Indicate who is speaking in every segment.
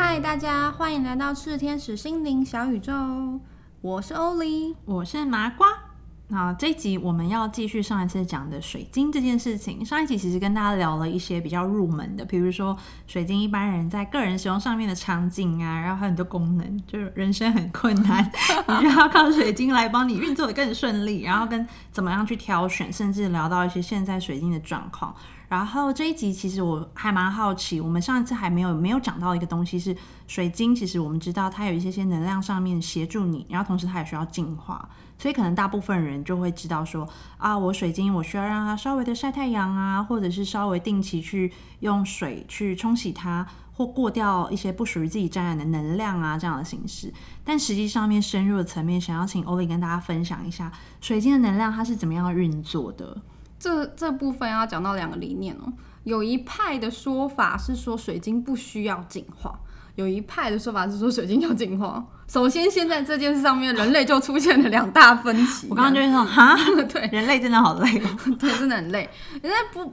Speaker 1: 嗨，大家欢迎来到赤天使心灵小宇宙，我是欧丽。
Speaker 2: 我是麻瓜。那这一集我们要继续上一次讲的水晶这件事情。上一集其实跟大家聊了一些比较入门的，比如说水晶一般人在个人使用上面的场景啊，然后还有很多功能，就是人生很困难，你就要靠水晶来帮你运作的更顺利，然后跟怎么样去挑选，甚至聊到一些现在水晶的状况。然后这一集其实我还蛮好奇，我们上一次还没有没有讲到一个东西是水晶，其实我们知道它有一些些能量上面协助你，然后同时它也需要净化，所以可能大部分人就会知道说啊，我水晶我需要让它稍微的晒太阳啊，或者是稍微定期去用水去冲洗它，或过掉一些不属于自己沾染的能量啊这样的形式。但实际上面深入的层面，想要请欧丽跟大家分享一下水晶的能量它是怎么样运作的。
Speaker 1: 这这部分要讲到两个理念哦。有一派的说法是说水晶不需要进化，有一派的说法是说水晶要进化。首先，现在这件事上面，人类就出现了两大分歧。
Speaker 2: 我刚刚就会说，哈，
Speaker 1: 对，
Speaker 2: 人类真的好累哦。
Speaker 1: 对，真的很累。人家不，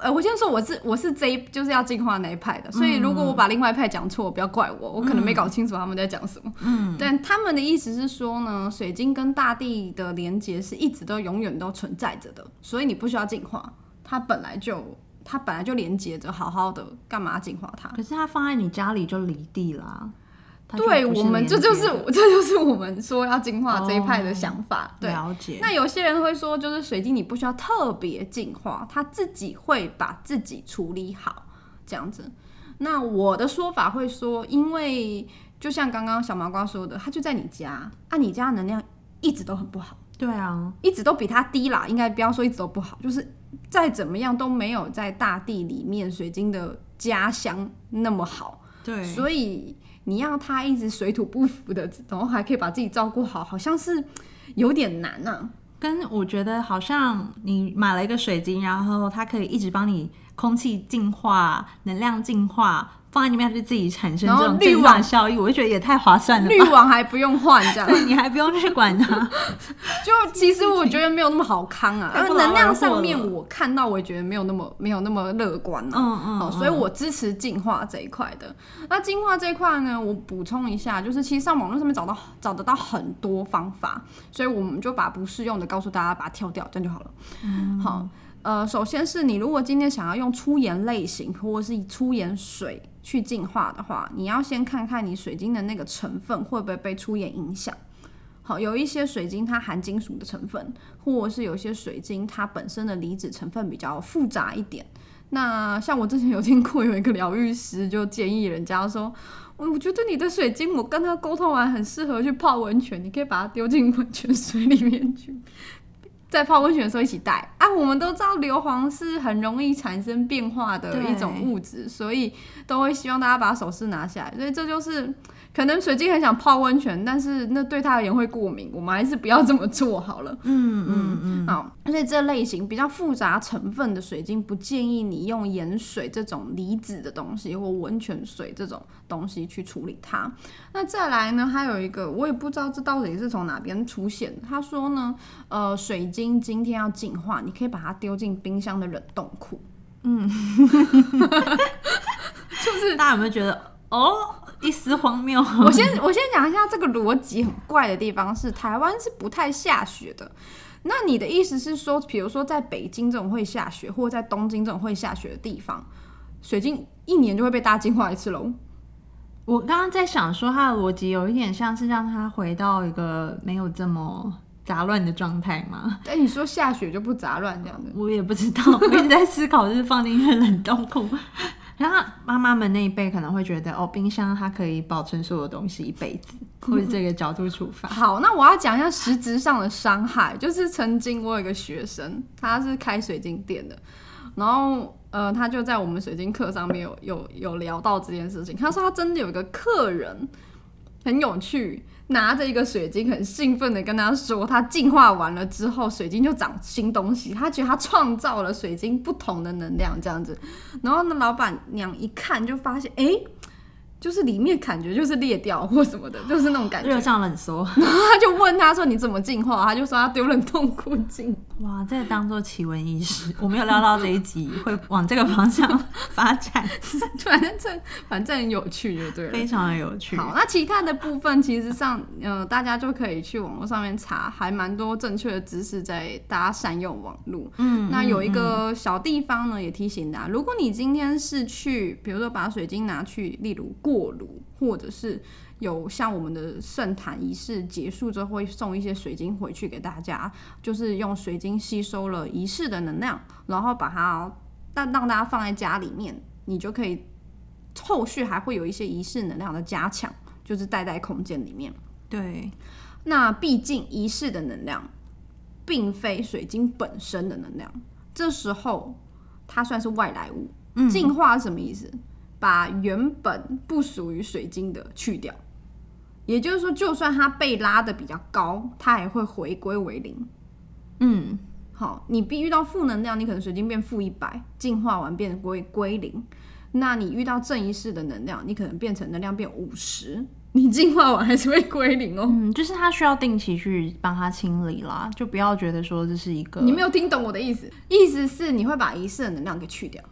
Speaker 1: 呃，我先说我是我是这一就是要进化那一派的，所以如果我把另外一派讲错，不要怪我，我可能没搞清楚他们在讲什么。嗯，但他们的意思是说呢，水晶跟大地的连接是一直都永远都存在着的，所以你不需要进化，它本来就它本来就连接着，好好的，干嘛进化它？
Speaker 2: 可是它放在你家里就离地啦。
Speaker 1: 对我们，这就是这就是我们说要进化这一派的想法。对，
Speaker 2: 了解。
Speaker 1: 那有些人会说，就是水晶你不需要特别进化，它自己会把自己处理好，这样子。那我的说法会说，因为就像刚刚小麻瓜说的，它就在你家，啊，你家的能量一直都很不好，
Speaker 2: 对啊，
Speaker 1: 一直都比它低啦，应该不要说一直都不好，就是再怎么样都没有在大地里面水晶的家乡那么好。
Speaker 2: 对，
Speaker 1: 所以你要他一直水土不服的，然后还可以把自己照顾好，好像是有点难啊。
Speaker 2: 跟我觉得好像你买了一个水晶，然后它可以一直帮你空气净化、能量净化，放在里面它就自己产生这种净化
Speaker 1: 网
Speaker 2: 效益，我就觉得也太划算了
Speaker 1: 滤。网还不用换，这样
Speaker 2: 对你还不用去管它，
Speaker 1: 就其实我觉得没有那么好康啊。因为能量上面我看到，我也觉得没有那么没有那么乐观啊。
Speaker 2: 嗯嗯
Speaker 1: 哦，所以我支持净化这一块的。那净化这一块呢，我补充一下，就是其实上网络上面找到找得到很多方法，所以我们就把不适用的告诉大家，把它跳掉，这样就好了。嗯好，呃，首先是你如果今天想要用粗盐类型或者是粗盐水去净化的话，你要先看看你水晶的那个成分会不会被粗盐影响。好，有一些水晶它含金属的成分，或者是有些水晶它本身的离子成分比较复杂一点。那像我之前有听过有一个疗愈师就建议人家说，我觉得你的水晶，我跟他沟通完很适合去泡温泉，你可以把它丢进温泉水里面去。在泡温泉的时候一起带啊！我们都知道硫磺是很容易产生变化的一种物质，所以都会希望大家把首饰拿下来。所以这就是可能水晶很想泡温泉，但是那对他而言会过敏，我们还是不要这么做好了。
Speaker 2: 嗯嗯嗯，
Speaker 1: 好，而且这类型比较复杂成分的水晶，不建议你用盐水这种离子的东西或温泉水这种东西去处理它。那再来呢，还有一个我也不知道这到底是从哪边出现的。他说呢，呃，水晶今天要净化，你可以把它丢进冰箱的冷冻库。
Speaker 2: 嗯，就是大家有没有觉得哦一丝荒谬？
Speaker 1: 我先我先讲一下这个逻辑很怪的地方是，台湾是不太下雪的。那你的意思是说，比如说在北京这种会下雪，或者在东京这种会下雪的地方，水晶一年就会被大家净化一次喽？
Speaker 2: 我刚刚在想说，它的逻辑有一点像是让它回到一个没有这么杂乱的状态吗？
Speaker 1: 哎，你说下雪就不杂乱这样的？
Speaker 2: 我也不知道，我一直在思考，就是放进去冷冻库。然后妈妈们那一辈可能会觉得，哦，冰箱它可以保存所有东西一辈子，或者这个角度出发。
Speaker 1: 好，那我要讲一下实质上的伤害。就是曾经我有一个学生，他是开水晶店的，然后呃，他就在我们水晶课上面有有有聊到这件事情。他说他真的有一个客人很有趣，拿着一个水晶，很兴奋的跟他说，他进化完了之后，水晶就长新东西。他觉得他创造了水晶不同的能量，这样子。然后那，老板娘一看就发现，诶，就是里面感觉就是裂掉或什么的，就是那种感觉。
Speaker 2: 热胀冷缩。
Speaker 1: 然后他就问他说：“你怎么进化？”他就说他丢冷冻库进。
Speaker 2: 哇，这个当做奇闻异事，我没有料到这一集会往这个方向发展，
Speaker 1: 反正这反正很有趣，就对了。
Speaker 2: 非常的有趣。
Speaker 1: 好，那其他的部分其实上，呃，大家就可以去网络上面查，还蛮多正确的知识在大家善用网络。
Speaker 2: 嗯，
Speaker 1: 那有一个小地方呢，也提醒大家，如果你今天是去，比如说把水晶拿去，例如过炉，或者是有像我们的圣坛仪式结束之后，会送一些水晶回去给大家，就是用水晶吸收了仪式的能量，然后把它让让大家放在家里面，你就可以后续还会有一些仪式能量的加强，就是带在空间里面。
Speaker 2: 对，
Speaker 1: 那毕竟仪式的能量并非水晶本身的能量，这时候它算是外来物。进化是什么意思？把原本不属于水晶的去掉，也就是说，就算它被拉的比较高，它也会回归为零。
Speaker 2: 嗯，
Speaker 1: 好，你必遇到负能量，你可能水晶变负一百，进化完变归归零。那你遇到正一式的能量，你可能变成能量变五十，你进化完还是会归零哦。
Speaker 2: 嗯，就是它需要定期去帮它清理啦，就不要觉得说这是一个
Speaker 1: 你没有听懂我的意思，意思是你会把仪式的能量给去掉。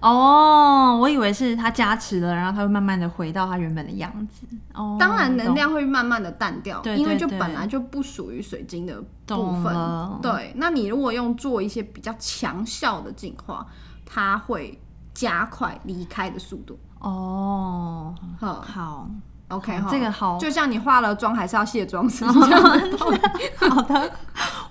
Speaker 2: 哦，我以为是它加持了，然后它会慢慢的回到它原本的样子。哦，
Speaker 1: 当然能量会慢慢的淡掉，
Speaker 2: 对
Speaker 1: 因为就本来就不属于水晶的部分。对，那你如果用做一些比较强效的净化，它会加快离开的速度。
Speaker 2: 哦，
Speaker 1: 好
Speaker 2: 好，
Speaker 1: ，OK
Speaker 2: 好
Speaker 1: 哈，
Speaker 2: 这个好
Speaker 1: 就像你化了妆还是要卸妆是一 样的。
Speaker 2: 好的，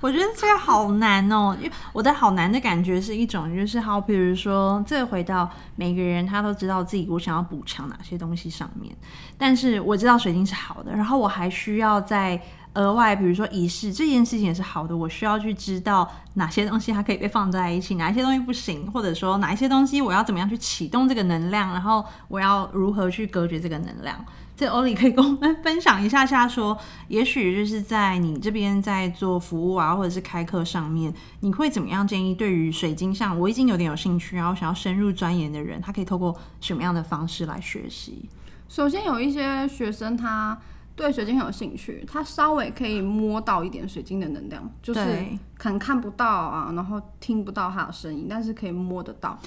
Speaker 2: 我觉得这个好难哦，因为我的好难的感觉是一种，就是好，比如说，这个回到每个人他都知道自己我想要补偿哪些东西上面，但是我知道水晶是好的，然后我还需要在额外，比如说仪式这件事情也是好的，我需要去知道哪些东西它可以被放在一起，哪一些东西不行，或者说哪一些东西我要怎么样去启动这个能量，然后我要如何去隔绝这个能量。这欧里可以跟我们分享一下下说，也许就是在你这边在做服务啊，或者是开课上面，你会怎么样建议对于水晶像我已经有点有兴趣，然后想要深入钻研的人，他可以透过什么样的方式来学习？
Speaker 1: 首先有一些学生他对水晶很有兴趣，他稍微可以摸到一点水晶的能量，就是可能看不到啊，然后听不到它的声音，但是可以摸得到。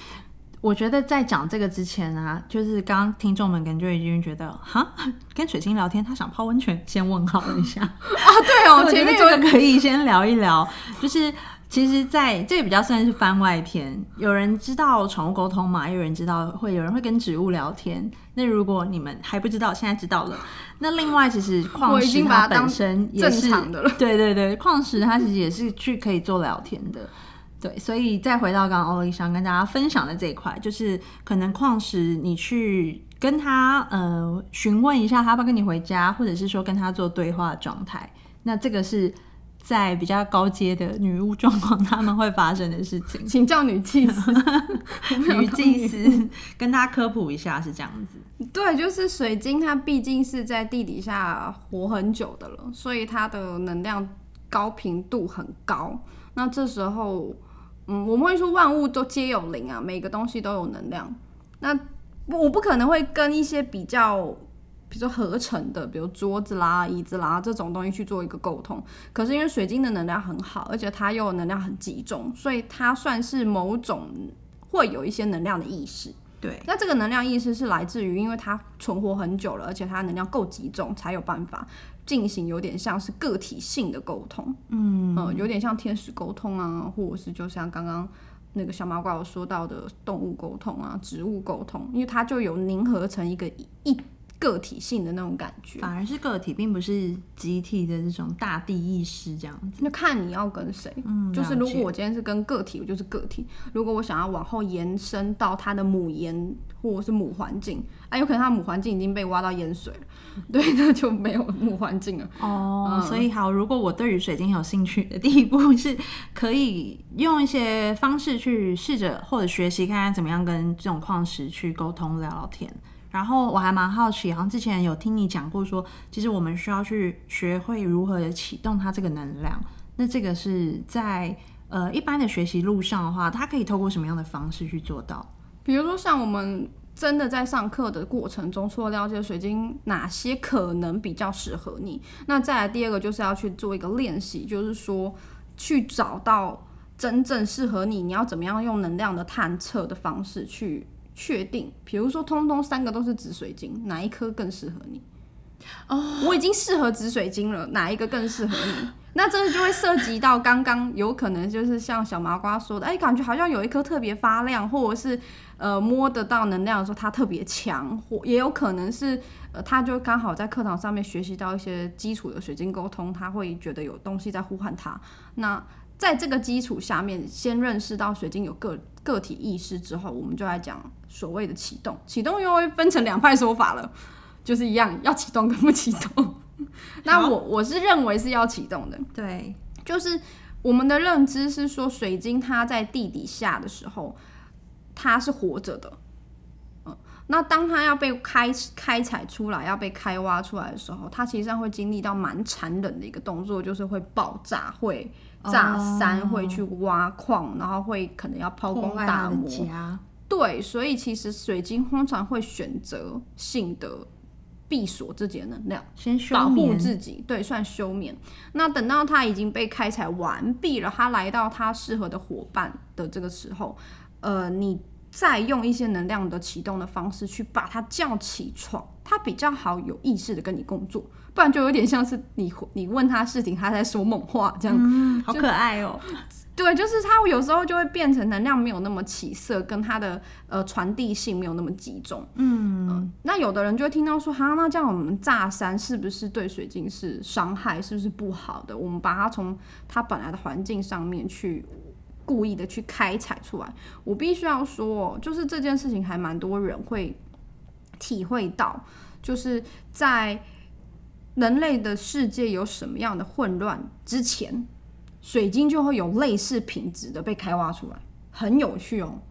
Speaker 2: 我觉得在讲这个之前啊，就是刚刚听众们可能就已经觉得，哈，跟水晶聊天，他想泡温泉，先问好了一下。
Speaker 1: 啊，对哦，
Speaker 2: 我觉得
Speaker 1: 前面
Speaker 2: 这个可以先聊一聊，就是其实在这个比较算是番外篇。有人知道宠物沟通嘛？有人知道会有人会跟植物聊天。那如果你们还不知道，现在知道了。那另外，其实矿石
Speaker 1: 它
Speaker 2: 本身也
Speaker 1: 正
Speaker 2: 是
Speaker 1: 常的了。
Speaker 2: 对对对，矿石它其实也是去可以做聊天的。对，所以再回到刚刚欧丽想跟大家分享的这一块，就是可能矿石你去跟他呃询问一下，他要不要跟你回家，或者是说跟他做对话的状态，那这个是在比较高阶的女巫状况他们会发生的事情。
Speaker 1: 请叫 女祭司，
Speaker 2: 女祭司跟大家科普一下是这样子，
Speaker 1: 对，就是水晶，它毕竟是在地底下活很久的了，所以它的能量高频度很高。那这时候，嗯，我们会说万物都皆有灵啊，每个东西都有能量。那我不可能会跟一些比较，比如说合成的，比如桌子啦、椅子啦这种东西去做一个沟通。可是因为水晶的能量很好，而且它又有能量很集中，所以它算是某种会有一些能量的意识。
Speaker 2: 对，
Speaker 1: 那这个能量意识是来自于，因为它存活很久了，而且它能量够集中，才有办法进行有点像是个体性的沟通，
Speaker 2: 嗯。
Speaker 1: 呃，有点像天使沟通啊，或者是就像刚刚那个小马怪有说到的动物沟通啊、植物沟通，因为它就有凝合成一个一一个体性的那种感觉。
Speaker 2: 反而是个体，并不是集体的这种大地意识这样子。
Speaker 1: 那看你要跟谁，
Speaker 2: 嗯，
Speaker 1: 就是如果我今天是跟个体，我就是个体；如果我想要往后延伸到它的母岩或者是母环境，啊，有可能它母环境已经被挖到淹水了，对，那就没有母环境了。
Speaker 2: 哦，
Speaker 1: 嗯
Speaker 2: 所以好，如果我对于水晶有兴趣的第一步是可以用一些方式去试着或者学习看看怎么样跟这种矿石去沟通聊聊天。然后我还蛮好奇，好像之前有听你讲过说，其实我们需要去学会如何的启动它这个能量。那这个是在呃一般的学习路上的话，它可以透过什么样的方式去做到？
Speaker 1: 比如说像我们真的在上课的过程中，除了了解水晶哪些可能比较适合你，那再来第二个就是要去做一个练习，就是说去找到真正适合你，你要怎么样用能量的探测的方式去确定，比如说通通三个都是紫水晶，哪一颗更适合你？哦，我已经适合紫水晶了，哪一个更适合你？那这个就会涉及到刚刚有可能就是像小麻瓜说的，哎，感觉好像有一颗特别发亮，或者是呃摸得到能量的时候它特别强，或也有可能是呃他就刚好在课堂上面学习到一些基础的水晶沟通，他会觉得有东西在呼唤他。那在这个基础下面，先认识到水晶有个个体意识之后，我们就来讲所谓的启动。启动又会分成两派说法了，就是一样要启动跟不启动。那我我是认为是要启动的，
Speaker 2: 对，
Speaker 1: 就是我们的认知是说，水晶它在地底下的时候，它是活着的，嗯，那当它要被开开采出来，要被开挖出来的时候，它其实上会经历到蛮残忍的一个动作，就是会爆炸，会炸山，会去挖矿，然后会可能要抛光打磨，对，所以其实水晶通常会选择性的。闭锁自己的能量，
Speaker 2: 先
Speaker 1: 保护自己，对，算休眠。那等到它已经被开采完毕了，它来到它适合的伙伴的这个时候，呃，你再用一些能量的启动的方式去把它叫起床，它比较好有意识的跟你工作，不然就有点像是你你问他事情，他在说梦话这样，
Speaker 2: 嗯，好可爱哦。
Speaker 1: 对，就是它有时候就会变成能量没有那么起色，跟它的呃传递性没有那么集中。嗯，那有的人就会听到说，哈，那这样我们炸山是不是对水晶是伤害，是不是不好的？我们把它从它本来的环境上面去故意的去开采出来。我必须要说，就是这件事情还蛮多人会体会到，就是在人类的世界有什么样的混乱之前。水晶就会有类似品质的被开挖出来，很有趣哦。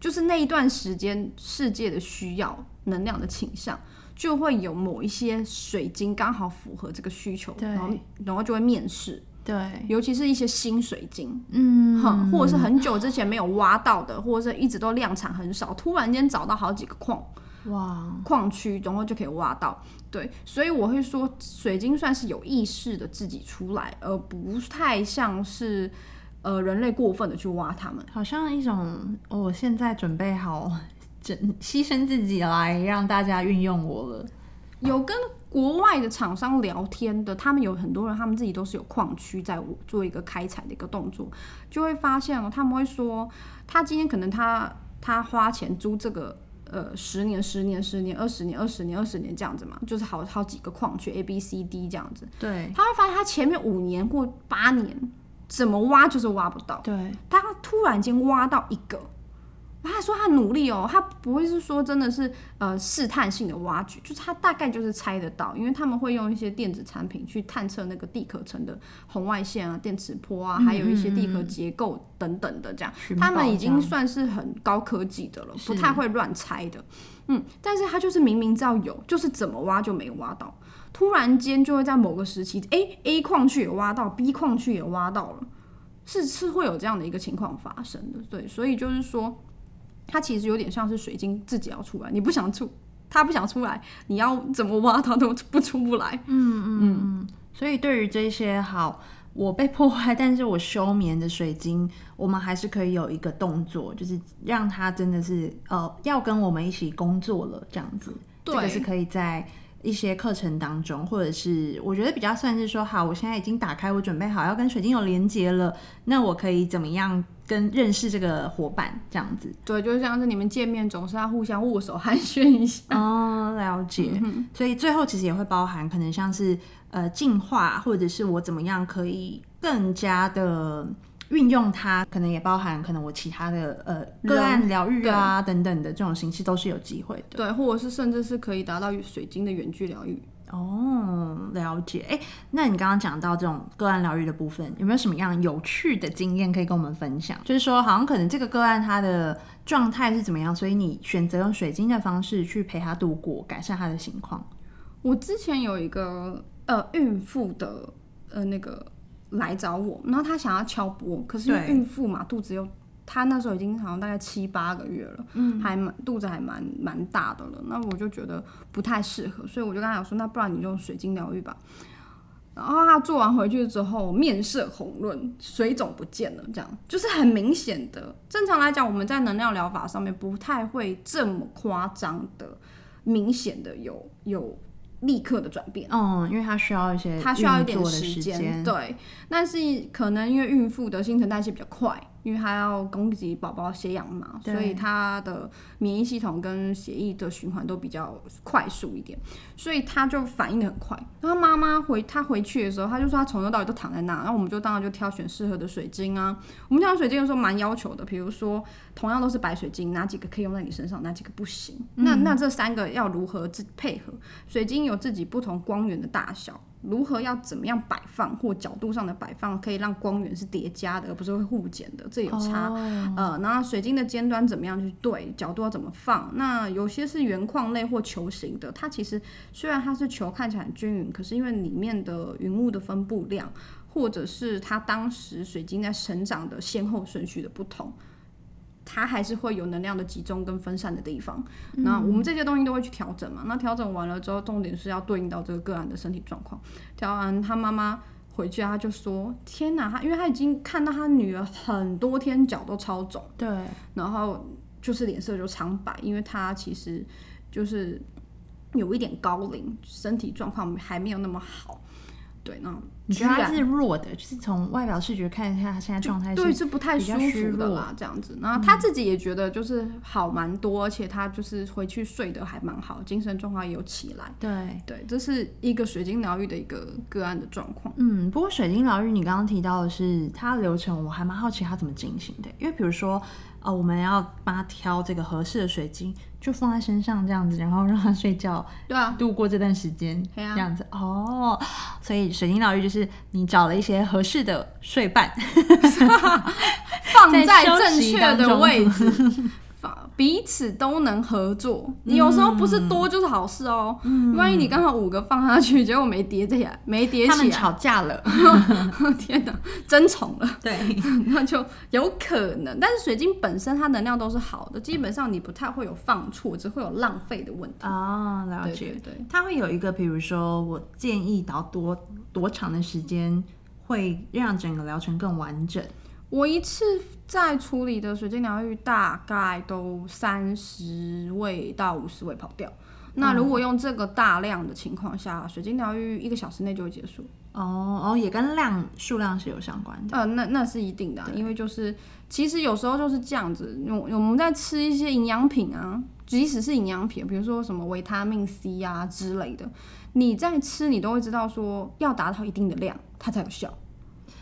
Speaker 1: 就是那一段时间世界的需要能量的倾向，就会有某一些水晶刚好符合这个需求，然后然后就会面试。
Speaker 2: 对，
Speaker 1: 尤其是一些新水晶，嗯，哼，或者是很久之前没有挖到的，或者是一直都量产很少，突然间找到好几个矿。哇，矿区，然后就可以挖到，对，所以我会说，水晶算是有意识的自己出来，而不太像是呃人类过分的去挖它们，
Speaker 2: 好像一种我现在准备好整牺牲自己来让大家运用我了。
Speaker 1: 有跟国外的厂商聊天的，他们有很多人，他们自己都是有矿区在做一个开采的一个动作，就会发现哦，他们会说，他今天可能他他花钱租这个。呃，十年、十年、十年、二十年、二十年、二十年这样子嘛，就是好好几个矿区 A、B、C、D 这样子。
Speaker 2: 对，
Speaker 1: 他会发现他前面五年或八年怎么挖就是挖不到。
Speaker 2: 对，
Speaker 1: 他突然间挖到一个。他说他努力哦，他不会是说真的是呃试探性的挖掘，就是他大概就是猜得到，因为他们会用一些电子产品去探测那个地壳层的红外线啊、电磁波啊，还有一些地壳结构等等的这样，他们已经算是很高科技的了，不太会乱猜的。嗯，但是他就是明明知道有，就是怎么挖就没挖到，突然间就会在某个时期，哎，A 矿区也挖到，B 矿区也挖到了，是是会有这样的一个情况发生的。对，所以就是说。它其实有点像是水晶自己要出来，你不想出，它不想出来，你要怎么挖它都不出不来。
Speaker 2: 嗯嗯嗯。所以对于这些好，我被破坏，但是我休眠的水晶，我们还是可以有一个动作，就是让它真的是呃要跟我们一起工作了这样子。这个是可以在一些课程当中，或者是我觉得比较算是说，好，我现在已经打开，我准备好要跟水晶有连接了，那我可以怎么样？跟认识这个伙伴这样子，
Speaker 1: 对，就像是你们见面总是要互相握手寒暄一下
Speaker 2: 哦，了解。所以最后其实也会包含可能像是呃进化，或者是我怎么样可以更加的运用它，可能也包含可能我其他的呃个案疗愈啊等等的这种形式都是有机会的，
Speaker 1: 对，或者是甚至是可以达到水晶的远距疗愈。
Speaker 2: 哦，了解。哎，那你刚刚讲到这种个案疗愈的部分，有没有什么样有趣的经验可以跟我们分享？就是说，好像可能这个个案它的状态是怎么样，所以你选择用水晶的方式去陪他度过，改善他的情况。
Speaker 1: 我之前有一个呃孕妇的呃那个来找我，然后他想要敲波，可是孕妇嘛，肚子又他那时候已经好像大概七八个月了，嗯，还蛮肚子还蛮蛮大的了。那我就觉得不太适合，所以我就跟他讲说，那不然你用水晶疗愈吧。然后他做完回去之后，面色红润，水肿不见了，这样就是很明显的。正常来讲，我们在能量疗法上面不太会这么夸张的、明显的有有立刻的转变。
Speaker 2: 嗯，因为它需要一些
Speaker 1: 它需要一点
Speaker 2: 时
Speaker 1: 间，对。但是可能因为孕妇的新陈代谢比较快，因为她要供给宝宝血氧嘛，所以他的免疫系统跟血液的循环都比较快速一点，所以他就反应的很快。然后妈妈回她回去的时候，她就说她从头到尾都躺在那，然后我们就当然就挑选适合的水晶啊。我们挑选水晶的时候蛮要求的，比如说同样都是白水晶，哪几个可以用在你身上，哪几个不行。那那这三个要如何自配合？水晶有自己不同光源的大小，如何要怎么样摆放或角度上的摆放，可以让光源是叠加的，而不是会互减的，这有差。
Speaker 2: 哦
Speaker 1: 呃，然后水晶的尖端怎么样去对，角度要怎么放？那有些是圆框类或球形的，它其实虽然它是球看起来很均匀，可是因为里面的云雾的分布量，或者是它当时水晶在生长的先后顺序的不同。它还是会有能量的集中跟分散的地方，那我们这些东西都会去调整嘛。那调整完了之后，重点是要对应到这个个案的身体状况。调完，他妈妈回去，他就说：“天哪，他因为他已经看到他女儿很多天脚都超肿，
Speaker 2: 对，
Speaker 1: 然后就是脸色就苍白，因为他其实就是有一点高龄，身体状况还没有那么好。对，那
Speaker 2: 你觉得
Speaker 1: 他
Speaker 2: 是弱的，就是从外表视觉看一下，他现在状态
Speaker 1: 对，
Speaker 2: 是
Speaker 1: 是不太舒服的啦，这样子。然后他自己也觉得就是好蛮多，而且他就是回去睡得还蛮好，精神状况也有起来。
Speaker 2: 对。
Speaker 1: 对，这是一个水晶疗愈的一个个案的状况。
Speaker 2: 嗯，不过水晶疗愈，你刚刚提到的是它的流程，我还蛮好奇它怎么进行的。因为比如说，呃，我们要帮他挑这个合适的水晶，就放在身上这样子，然后让他睡觉，
Speaker 1: 对啊，
Speaker 2: 度过这段时间，
Speaker 1: 对啊。
Speaker 2: 这样子。哦。所以水晶疗愈就是你找了一些合适的睡伴，
Speaker 1: 放在正确的位置，放彼此都能合作。你有时候不是多就是好事哦。万一你刚好五个放下去，结果没叠起来，没叠起来，
Speaker 2: 他们吵架了，
Speaker 1: 天哪，争宠了。
Speaker 2: 对，
Speaker 1: 那就有可能。但是水晶本身它能量都是好的，基本上你不太会有放错，只会有浪费的问题。
Speaker 2: 啊、了
Speaker 1: 对
Speaker 2: 解
Speaker 1: 对。对，
Speaker 2: 它会有一个，比如说我建议到多多长的时间，会让整个疗程更完整。
Speaker 1: 我一次在处理的水晶疗愈大概都三十位到五十位跑掉。那如果用这个大量的情况下，水晶疗愈一个小时内就会结束。
Speaker 2: 哦哦，也跟量数量是有相关的。
Speaker 1: 呃，那那是一定的啊、因为就是其实有时候就是这样子，我我们在吃一些营养品啊，即使是营养品，比如说什么维他命 C 啊之类的，你在吃你都会知道说要达到一定的量它才有效。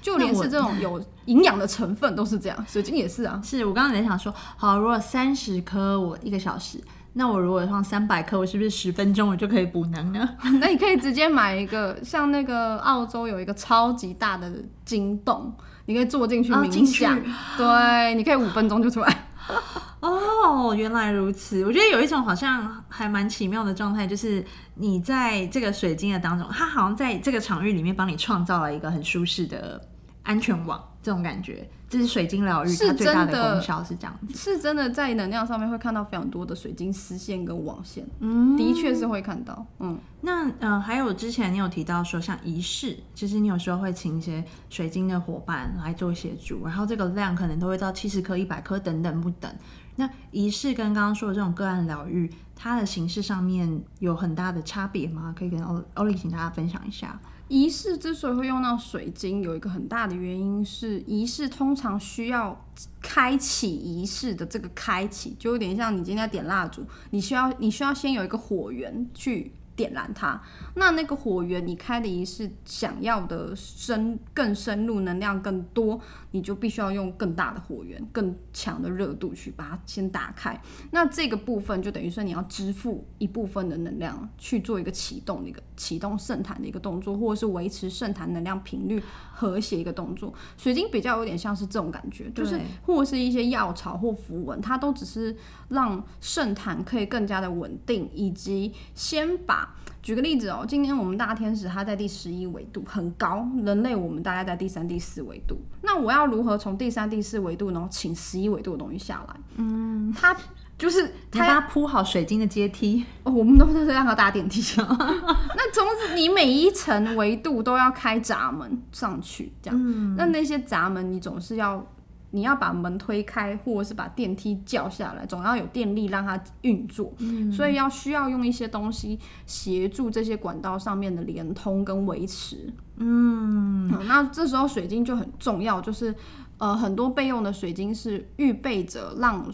Speaker 1: 就连是这种有 营养的成分都是这样，水晶也是啊。
Speaker 2: 是我刚刚也在想说，好，如果三十颗我一个小时，那我如果放三百颗，我是不是十分钟我就可以补能呢？
Speaker 1: 那你可以直接买一个，像那个澳洲有一个超级大的晶洞，你可以坐进去冥想，对，你可以五分钟就出来。
Speaker 2: 哦，原来如此。我觉得有一种好像还蛮奇妙的状态，就是你在这个水晶的当中，它好像在这个场域里面帮你创造了一个很舒适的安全网，这种感觉。这是水晶疗愈
Speaker 1: 是
Speaker 2: 它最大
Speaker 1: 真的
Speaker 2: 功效是这样子。
Speaker 1: 是真的在能量上面会看到非常多的水晶丝线跟网线，
Speaker 2: 嗯，
Speaker 1: 的确是会看到。嗯，
Speaker 2: 那呃，还有之前你有提到说，像仪式，其实你有时候会请一些水晶的伙伴来做协助，然后这个量可能都会到七十颗、一百颗等等不等。那仪式跟刚刚说的这种个案疗愈，它的形式上面有很大的差别吗？可以跟欧欧丽请大家分享一下。
Speaker 1: 仪式之所以会用到水晶，有一个很大的原因是，仪式通常需要开启仪式的这个开启，就有点像你今天要点蜡烛，你需要你需要先有一个火源去点燃它。那那个火源你开的仪式，想要的深更深入，能量更多，你就必须要用更大的火源、更强的热度去把它先打开。那这个部分就等于说你要支付一部分的能量去做一个启动的一个启动圣坛的一个动作，或者是维持圣坛能量频率和谐一个动作。水晶比较有点像是这种感觉，就是或是一些药草或符文，它都只是让圣坛可以更加的稳定，以及先把把举个例子哦，今天我们大天使它在第十一维度很高，人类我们大概在第三、第四维度。那我要如何从第三、第四维度，然后请十一维度的东西下来？嗯，它就是
Speaker 2: 他铺好水晶的阶梯，
Speaker 1: 哦，我们都是让它搭电梯。那从此你每一层维度都要开闸门上去，这样。那那些闸门你总是要，你要把门推开，或者是把电梯叫下来，总要有电力让它运作。所以要需要用一些东西协助这些管道上面的连通跟维持。嗯，那这时候水晶就很重要，就是呃很多备用的水晶是预备着让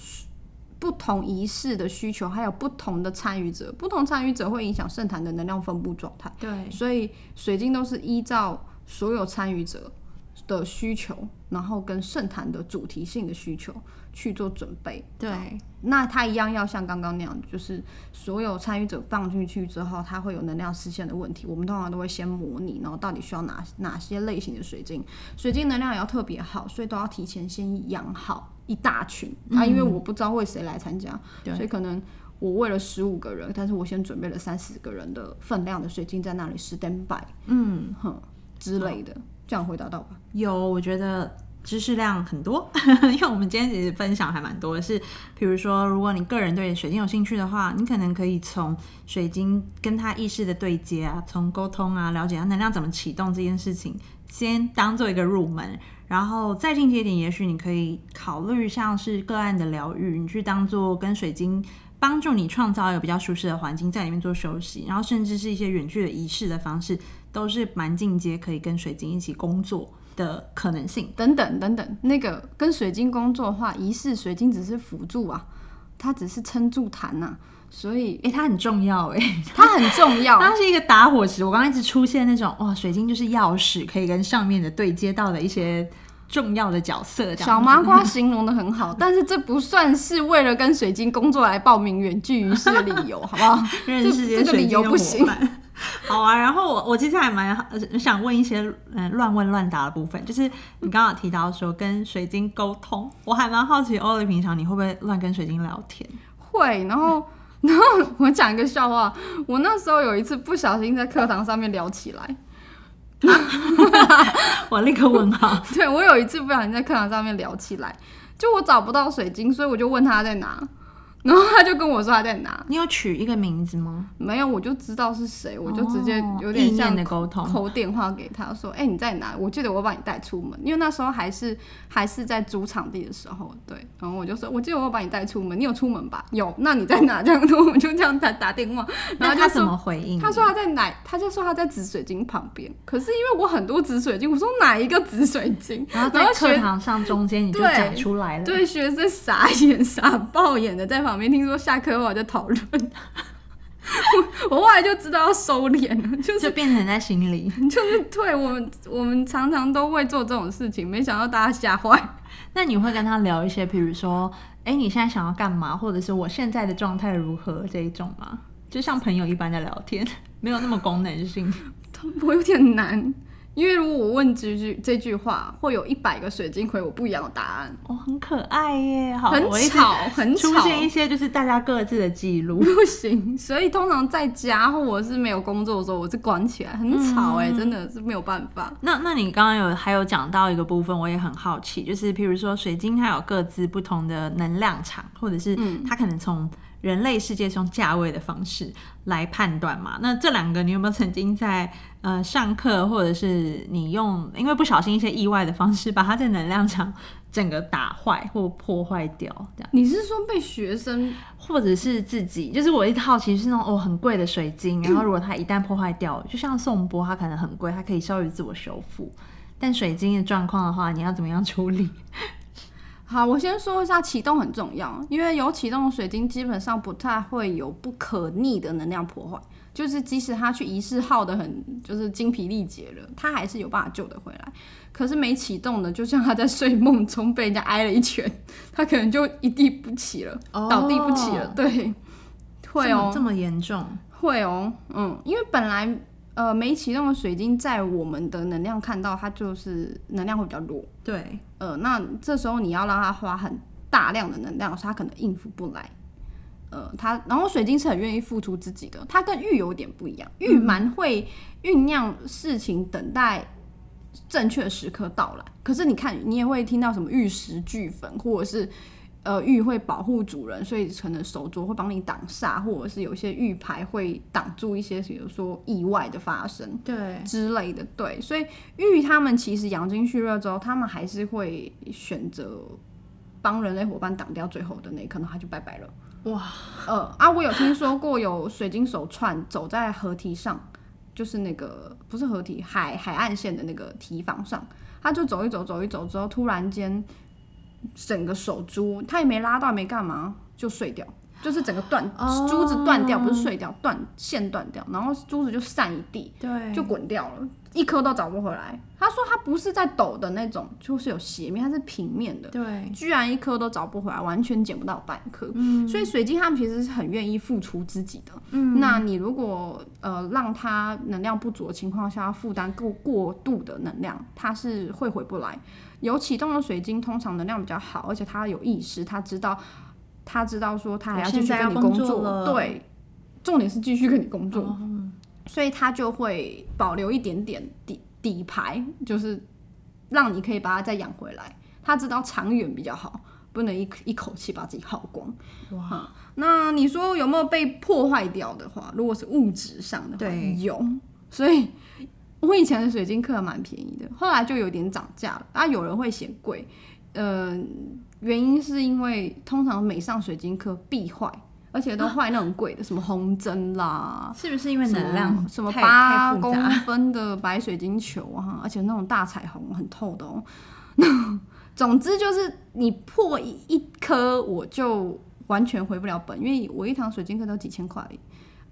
Speaker 1: 不同仪式的需求，还有不同的参与者，不同参与者会影响圣坛的能量分布状态。
Speaker 2: 对，
Speaker 1: 所以水晶都是依照所有参与者的需求，然后跟圣坛的主题性的需求去做准备。
Speaker 2: 对，
Speaker 1: 那它一样要像刚刚那样，就是所有参与者放进去之后，它会有能量实现的问题。我们通常都会先模拟，然后到底需要哪哪些类型的水晶，水晶能量也要特别好，所以都要提前先养好一大群。啊，因为我不知道会谁来参加，所以可能我为了十五个人，但是我先准备了三十个人的分量的水晶在那里 stand by，
Speaker 2: 嗯，
Speaker 1: 哼之类的，这样回答到吧？
Speaker 2: 有，我觉得知识量很多，因为我们今天其实分享还蛮多的是，比如说，如果你个人对水晶有兴趣的话，你可能可以从水晶跟它意识的对接啊，从沟通啊，了解它能量怎么启动这件事情，先当做一个入门。然后再进阶一点，也许你可以考虑像是个案的疗愈，你去当做跟水晶帮助你创造一个比较舒适的环境，在里面做休息，然后甚至是一些远距的仪式的方式，都是蛮进阶，可以跟水晶一起工作的可能性。
Speaker 1: 等等等等，那个跟水晶工作的话，仪式水晶只是辅助啊，它只是撑住坛呐、所以
Speaker 2: 诶，它很重要诶，
Speaker 1: 它很重要。
Speaker 2: 它是一个打火石。我刚刚一直出现那种哇，水晶就是钥匙，可以跟上面的对接到的一些重要的角色。
Speaker 1: 小麻瓜形容的很好，但是这不算是为了跟水晶工作来报名远距仪式的理由，好不好？
Speaker 2: 认识
Speaker 1: 这这个理由不行。
Speaker 2: 好啊，然后我我其实还蛮呃想问一些嗯乱问乱答的部分，就是你刚刚提到说跟水晶沟通，我还蛮好奇欧丽平常你会不会乱跟水晶聊天？
Speaker 1: 会，然后 然后我讲一个笑话，我那时候有一次不小心在课堂上面聊起来，
Speaker 2: 我立刻问号。
Speaker 1: 对我有一次不小心在课堂上面聊起来，就我找不到水晶，所以我就问他在哪，然后他就跟我说他在哪，
Speaker 2: 你有取一个名字吗？
Speaker 1: 没有，我就知道是谁，我就直接
Speaker 2: 哦
Speaker 1: 有点像
Speaker 2: 的沟通。
Speaker 1: 扣电话给他说：“哎、你在哪？我记得我把你带出门，因为那时候还是还是在租场地的时候，对。然后我就说，我记得我把你带出门，你有出门吧？有，那你在哪？这样子，我们就这样打打电话，然后
Speaker 2: 他怎
Speaker 1: 说。”
Speaker 2: 么回应？
Speaker 1: 他说他在哪？他就说他在紫水晶旁边。可是因为我很多紫水晶，我说哪一个紫水晶？
Speaker 2: 然后在课
Speaker 1: 学
Speaker 2: 堂上中间你就
Speaker 1: 对
Speaker 2: 讲出来了。
Speaker 1: 对学生傻眼傻爆眼的在旁边，听说下课后还在讨论。我我后来就知道要收敛了，就是
Speaker 2: 就变成在心里。
Speaker 1: 就是对我们，我们常常都会做这种事情，没想到大家吓坏。
Speaker 2: 那你会跟他聊一些，比如说，哎，你现在想要干嘛，或者是我现在的状态如何这一种吗？就像朋友一般的聊天，没有那么功能性。
Speaker 1: 我有点难，因为如果我问这句这句话，会有一百个水晶回我不一样的答案，
Speaker 2: 哦，很可爱耶，好，
Speaker 1: 很吵，很吵
Speaker 2: 出，现一些就是大家各自的记录。
Speaker 1: 不行。所以通常在家或我是没有工作的时候，我是关起来，很吵哎、真的是没有办法。
Speaker 2: 那那你刚刚有还有讲到一个部分，我也很好奇，就是譬如说水晶它有各自不同的能量场，或者是它可能从人类世界中价位的方式来判断嘛？那这两个你有没有曾经在呃上课，或者是你用因为不小心一些意外的方式，把它的能量场 整个打坏或破坏掉，这样？
Speaker 1: 你是说被学生
Speaker 2: 或者是自己，就是我一直好奇是那种哦很贵的水晶，然后如果它一旦破坏掉，就像颂钵，它可能很贵，它可以稍微自我修复。但水晶的状况的话，你要怎么样处理？
Speaker 1: 好，我先说一下启动很重要，因为有启动的水晶基本上不太会有不可逆的能量破坏，就是即使他去仪式耗的很，就是精疲力竭了，他还是有办法救得回来。可是没启动的，就像他在睡梦中被人家挨了一拳，他可能就一地不起了，倒地不起了。对，会哦，
Speaker 2: 这么严重？
Speaker 1: 会哦，嗯，因为本来呃没启动的水晶，在我们的能量看到它就是能量会比较弱，
Speaker 2: 对，
Speaker 1: 呃，那这时候你要让它花很大量的能量，它可能应付不来。呃，他然后水晶是很愿意付出自己的，他跟玉有点不一样，玉蛮会酝酿事情，等待正确时刻到来。可是你看，你也会听到什么玉石俱焚，或者是呃玉会保护主人，所以可能手镯会帮你挡煞，或者是有些玉牌会挡住一些，比如说意外的发生。
Speaker 2: 对，
Speaker 1: 之类的，对，所以玉他们其实养精蓄锐之后，他们还是会选择帮人类伙伴挡掉最后的那一刻，然后他就拜拜了。
Speaker 2: 哇，
Speaker 1: 呃啊，我有听说过有水晶手串走在河堤上，就是那个不是河堤海海岸线的那个堤防上，他就走一走走一走之后，突然间整个手珠他也没拉到，也没干嘛就碎掉。就是整个断
Speaker 2: 哦
Speaker 1: 珠子断掉，不是碎掉，断线断掉，然后珠子就散一地，
Speaker 2: 对，
Speaker 1: 就滚掉了，一颗都找不回来。他说他不是在抖的那种，就是有斜面，它是平面的，
Speaker 2: 对，
Speaker 1: 居然一颗都找不回来，完全捡不到半颗。
Speaker 2: 嗯
Speaker 1: 所以水晶他们其实是很愿意付出自己的。
Speaker 2: 嗯
Speaker 1: 那你如果呃让他能量不足的情况下，负担过过度的能量，他是会回不来。有启动的水晶通常能量比较好，而且它有意识，它知道他知道说他还要继续跟你工
Speaker 2: 作
Speaker 1: 对，重点是继续跟你工作。
Speaker 2: 哦
Speaker 1: 所以它就会保留一点点底底牌，就是让你可以把它再养回来。他知道长远比较好，不能一一口气把自己耗光。
Speaker 2: 哇，
Speaker 1: 那你说有没有被破坏掉的话？如果是物质上的话，
Speaker 2: 对
Speaker 1: 有。所以我以前的水晶课蛮便宜的，后来就有点涨价了。啊，有人会嫌贵，呃，原因是因为通常每上水晶课必坏，而且都坏那种贵的，什么红针啦。
Speaker 2: 是不是因为能量
Speaker 1: 什么
Speaker 2: 太
Speaker 1: 八公？分的白水晶球啊，而且那种大彩虹很透的哦。总之就是你破一一颗，我就完全回不了本，因为我一堂水晶课都几千块而已，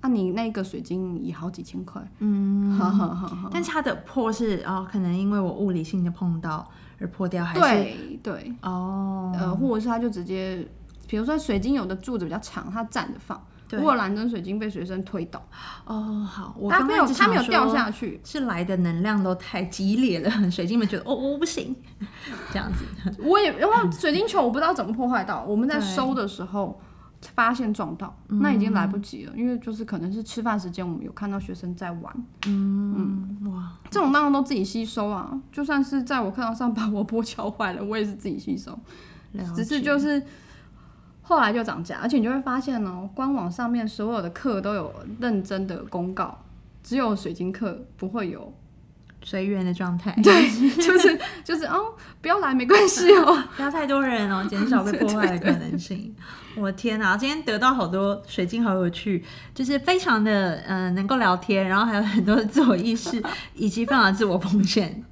Speaker 1: 啊，你那个水晶也好几千块，嗯，哈哈哈哈。
Speaker 2: 但是它的破是哦，可能因为我物理性的碰到而破掉，还是
Speaker 1: 对对，
Speaker 2: 哦，
Speaker 1: 呃，或者是它就直接，比如说水晶有的柱子比较长，它站着放。
Speaker 2: 对。
Speaker 1: 如果蓝针水晶被学生推倒，
Speaker 2: 哦，好，我
Speaker 1: 它没有它没有掉下去，
Speaker 2: 是来的能量都太激烈了，水晶们觉得哦我不行，这样子，
Speaker 1: 我也然后水晶球我不知道怎么破坏到，我们在收的时候发现撞到，那已经来不及了，因为就是可能是吃饭时间，我们有看到学生在玩，
Speaker 2: 嗯哇，
Speaker 1: 这种当然都自己吸收啊，就算是在我课堂上把我波敲坏了，我也是自己吸收，只是就是。后来就涨价，而且你就会发现哦，官网上面所有的课都有认真的公告，只有水晶课不会有，
Speaker 2: 随缘的状态，
Speaker 1: 对，就是就是哦，不要来没关系哦，
Speaker 2: 不要太多人哦，减少被破坏的可能性。我的天啊，今天得到好多水晶，好有趣，就是非常的嗯、呃能够聊天，然后还有很多的自我意识，以及非常的自我奉献，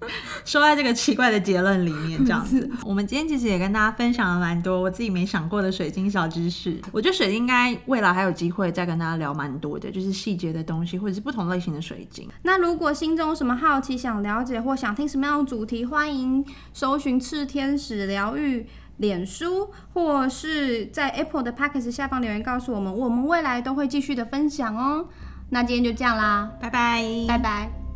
Speaker 2: 说在这个奇怪的结论里面这样子。我们今天其实也跟大家分享了蛮多我自己没想过的水晶小知识。我觉得水晶应该未来还有机会再跟大家聊蛮多的，就是细节的东西，或者是不同类型的水晶。
Speaker 1: 那如果心中有什么好奇、想了解或想听什么样的主题，欢迎搜寻赤天使疗愈。脸书或是在 Apple 的 p a c k e t s 下方留言告诉我们，我们未来都会继续的分享哦。那今天就这样啦，
Speaker 2: 拜拜，
Speaker 1: 拜拜。